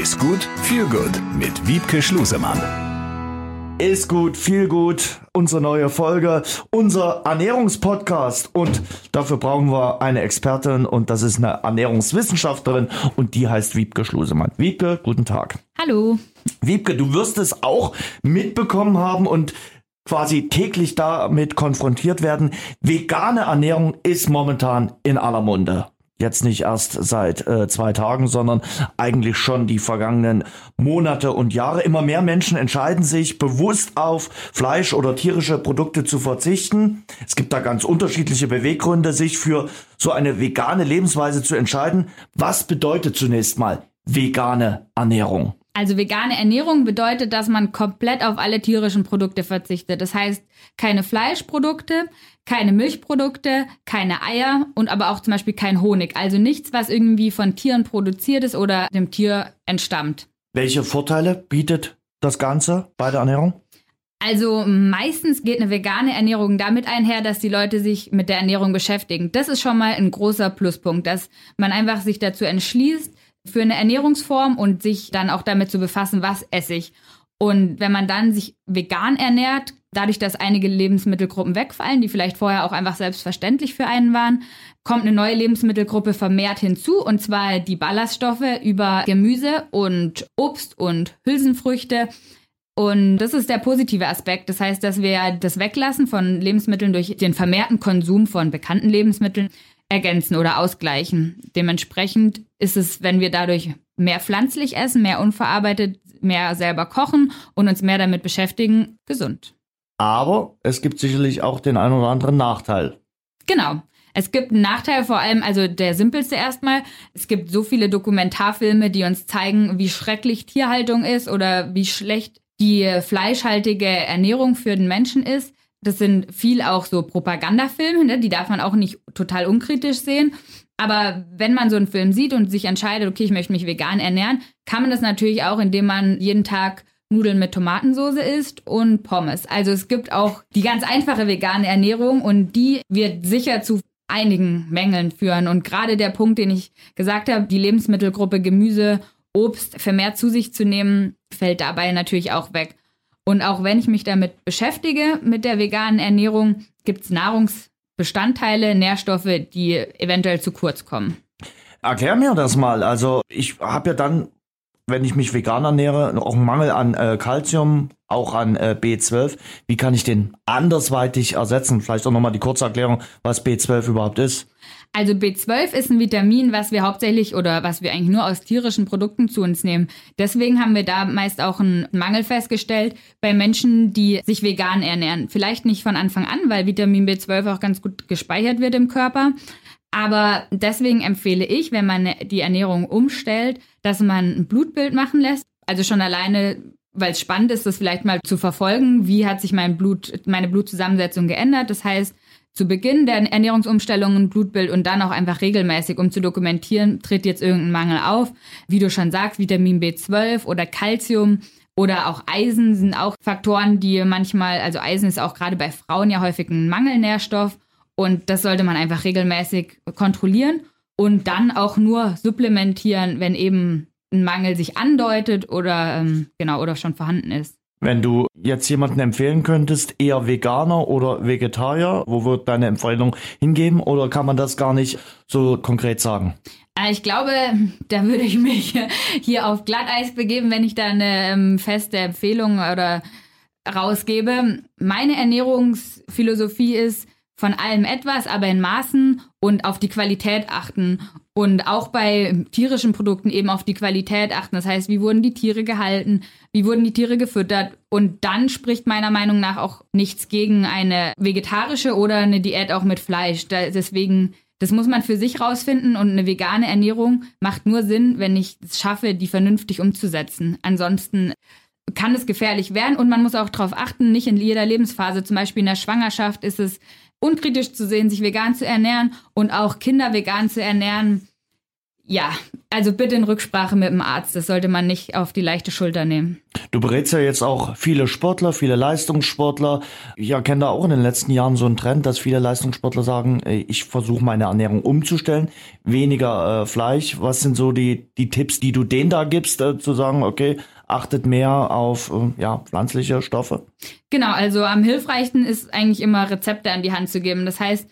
Ist gut, viel gut mit Wiebke Schlusemann. Ist gut, viel gut. Unsere neue Folge, unser Ernährungspodcast. Und dafür brauchen wir eine Expertin und das ist eine Ernährungswissenschaftlerin und die heißt Wiebke Schlusemann. Wiebke, guten Tag. Hallo. Wiebke, du wirst es auch mitbekommen haben und quasi täglich damit konfrontiert werden. Vegane Ernährung ist momentan in aller Munde jetzt nicht erst seit äh, zwei Tagen, sondern eigentlich schon die vergangenen Monate und Jahre. Immer mehr Menschen entscheiden sich bewusst auf Fleisch oder tierische Produkte zu verzichten. Es gibt da ganz unterschiedliche Beweggründe, sich für so eine vegane Lebensweise zu entscheiden. Was bedeutet zunächst mal vegane Ernährung? Also vegane Ernährung bedeutet, dass man komplett auf alle tierischen Produkte verzichtet. Das heißt, keine Fleischprodukte, keine Milchprodukte, keine Eier und aber auch zum Beispiel kein Honig. Also nichts, was irgendwie von Tieren produziert ist oder dem Tier entstammt. Welche Vorteile bietet das Ganze bei der Ernährung? Also meistens geht eine vegane Ernährung damit einher, dass die Leute sich mit der Ernährung beschäftigen. Das ist schon mal ein großer Pluspunkt, dass man einfach sich dazu entschließt, für eine Ernährungsform und sich dann auch damit zu befassen, was esse ich. Und wenn man dann sich vegan ernährt, dadurch, dass einige Lebensmittelgruppen wegfallen, die vielleicht vorher auch einfach selbstverständlich für einen waren, kommt eine neue Lebensmittelgruppe vermehrt hinzu, und zwar die Ballaststoffe über Gemüse und Obst und Hülsenfrüchte. Und das ist der positive Aspekt. Das heißt, dass wir das Weglassen von Lebensmitteln durch den vermehrten Konsum von bekannten Lebensmitteln ergänzen oder ausgleichen. Dementsprechend ist es, wenn wir dadurch mehr pflanzlich essen, mehr unverarbeitet, mehr selber kochen und uns mehr damit beschäftigen, gesund. Aber es gibt sicherlich auch den einen oder anderen Nachteil. Genau. Es gibt einen Nachteil, vor allem, also der simpelste erstmal. Es gibt so viele Dokumentarfilme, die uns zeigen, wie schrecklich Tierhaltung ist oder wie schlecht die fleischhaltige Ernährung für den Menschen ist das sind viel auch so Propagandafilme, ne? die darf man auch nicht total unkritisch sehen. Aber wenn man so einen Film sieht und sich entscheidet, okay, ich möchte mich vegan ernähren, kann man das natürlich auch, indem man jeden Tag Nudeln mit Tomatensauce isst und Pommes. Also es gibt auch die ganz einfache vegane Ernährung und die wird sicher zu einigen Mängeln führen. Und gerade der Punkt, den ich gesagt habe, die Lebensmittelgruppe Gemüse, Obst vermehrt zu sich zu nehmen, fällt dabei natürlich auch weg. Und auch wenn ich mich damit beschäftige, mit der veganen Ernährung, gibt es Nahrungsbestandteile, Nährstoffe, die eventuell zu kurz kommen. Erklär mir das mal. Also ich habe ja dann, wenn ich mich vegan ernähre, auch einen Mangel an äh, auch an äh, B12. Wie kann ich den andersweitig ersetzen? Vielleicht auch nochmal die kurze Erklärung, was B12 überhaupt ist. Also B12 ist ein Vitamin, was wir hauptsächlich oder was wir eigentlich nur aus tierischen Produkten zu uns nehmen. Deswegen haben wir da meist auch einen Mangel festgestellt bei Menschen, die sich vegan ernähren. Vielleicht nicht von Anfang an, weil Vitamin B12 auch ganz gut gespeichert wird im Körper. Aber deswegen empfehle ich, wenn man die Ernährung umstellt, dass man ein Blutbild machen lässt. Also schon alleine, weil es spannend ist, das vielleicht mal zu verfolgen. Wie hat sich mein Blut, meine Blutzusammensetzung geändert? Das heißt, zu Beginn der Ernährungsumstellung ein Blutbild und dann auch einfach regelmäßig, um zu dokumentieren, tritt jetzt irgendein Mangel auf. Wie du schon sagst, Vitamin B12 oder Calcium oder auch Eisen sind auch Faktoren, die manchmal, also Eisen ist auch gerade bei Frauen ja häufig ein Mangelnährstoff und das sollte man einfach regelmäßig kontrollieren und dann auch nur supplementieren, wenn eben ein Mangel sich andeutet oder ähm, genau oder schon vorhanden ist. Wenn du jetzt jemanden empfehlen könntest, eher Veganer oder Vegetarier, wo wird deine Empfehlung hingeben oder kann man das gar nicht so konkret sagen? Äh, ich glaube, da würde ich mich hier auf Glatteis begeben, wenn ich da eine ähm, feste Empfehlung oder rausgebe. Meine Ernährungsphilosophie ist, von allem etwas, aber in Maßen und auf die Qualität achten. Und auch bei tierischen Produkten eben auf die Qualität achten. Das heißt, wie wurden die Tiere gehalten? Wie wurden die Tiere gefüttert? Und dann spricht meiner Meinung nach auch nichts gegen eine vegetarische oder eine Diät auch mit Fleisch. Deswegen, das muss man für sich rausfinden. Und eine vegane Ernährung macht nur Sinn, wenn ich es schaffe, die vernünftig umzusetzen. Ansonsten kann es gefährlich werden und man muss auch darauf achten, nicht in jeder Lebensphase, zum Beispiel in der Schwangerschaft ist es unkritisch zu sehen, sich vegan zu ernähren und auch Kinder vegan zu ernähren. Ja, also bitte in Rücksprache mit dem Arzt. Das sollte man nicht auf die leichte Schulter nehmen. Du berätst ja jetzt auch viele Sportler, viele Leistungssportler. Ich erkenne da auch in den letzten Jahren so einen Trend, dass viele Leistungssportler sagen, ich versuche meine Ernährung umzustellen, weniger äh, Fleisch. Was sind so die, die Tipps, die du denen da gibst, äh, zu sagen, okay, achtet mehr auf äh, ja, pflanzliche Stoffe? Genau, also am hilfreichsten ist eigentlich immer Rezepte an die Hand zu geben. Das heißt,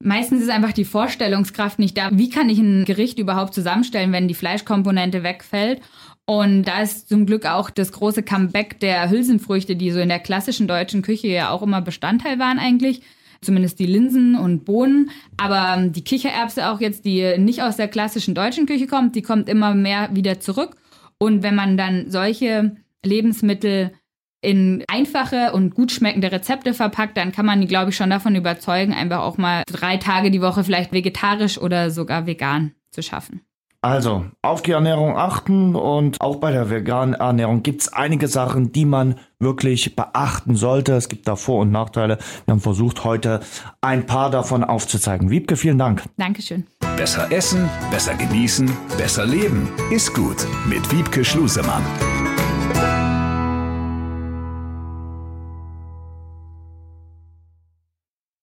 Meistens ist einfach die Vorstellungskraft nicht da. Wie kann ich ein Gericht überhaupt zusammenstellen, wenn die Fleischkomponente wegfällt? Und da ist zum Glück auch das große Comeback der Hülsenfrüchte, die so in der klassischen deutschen Küche ja auch immer Bestandteil waren eigentlich. Zumindest die Linsen und Bohnen. Aber ähm, die Kichererbse auch jetzt, die nicht aus der klassischen deutschen Küche kommt, die kommt immer mehr wieder zurück. Und wenn man dann solche Lebensmittel in einfache und gut schmeckende Rezepte verpackt, dann kann man die, glaube ich, schon davon überzeugen, einfach auch mal drei Tage die Woche vielleicht vegetarisch oder sogar vegan zu schaffen. Also, auf die Ernährung achten und auch bei der veganen Ernährung gibt es einige Sachen, die man wirklich beachten sollte. Es gibt da Vor- und Nachteile. Wir haben versucht, heute ein paar davon aufzuzeigen. Wiebke, vielen Dank. Dankeschön. Besser essen, besser genießen, besser leben. Ist gut mit Wiebke Schlusemann.